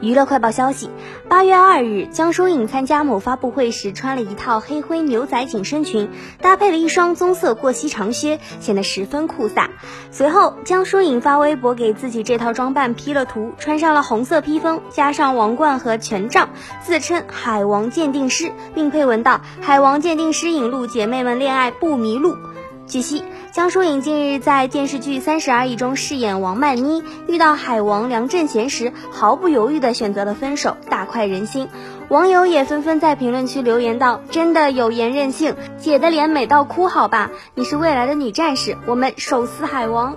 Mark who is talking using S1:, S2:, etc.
S1: 娱乐快报消息：八月二日，江疏影参加某发布会时穿了一套黑灰牛仔紧身裙，搭配了一双棕色过膝长靴，显得十分酷飒。随后，江疏影发微博给自己这套装扮 P 了图，穿上了红色披风，加上王冠和权杖，自称海王鉴定师，并配文道：“海王鉴定师引路，姐妹们恋爱不迷路。”据悉，江疏影近日在电视剧《三十而已》中饰演王曼妮，遇到海王梁振贤时，毫不犹豫地选择了分手，大快人心。网友也纷纷在评论区留言道：“真的有颜任性，姐的脸美到哭，好吧？你是未来的女战士，我们手撕海王。”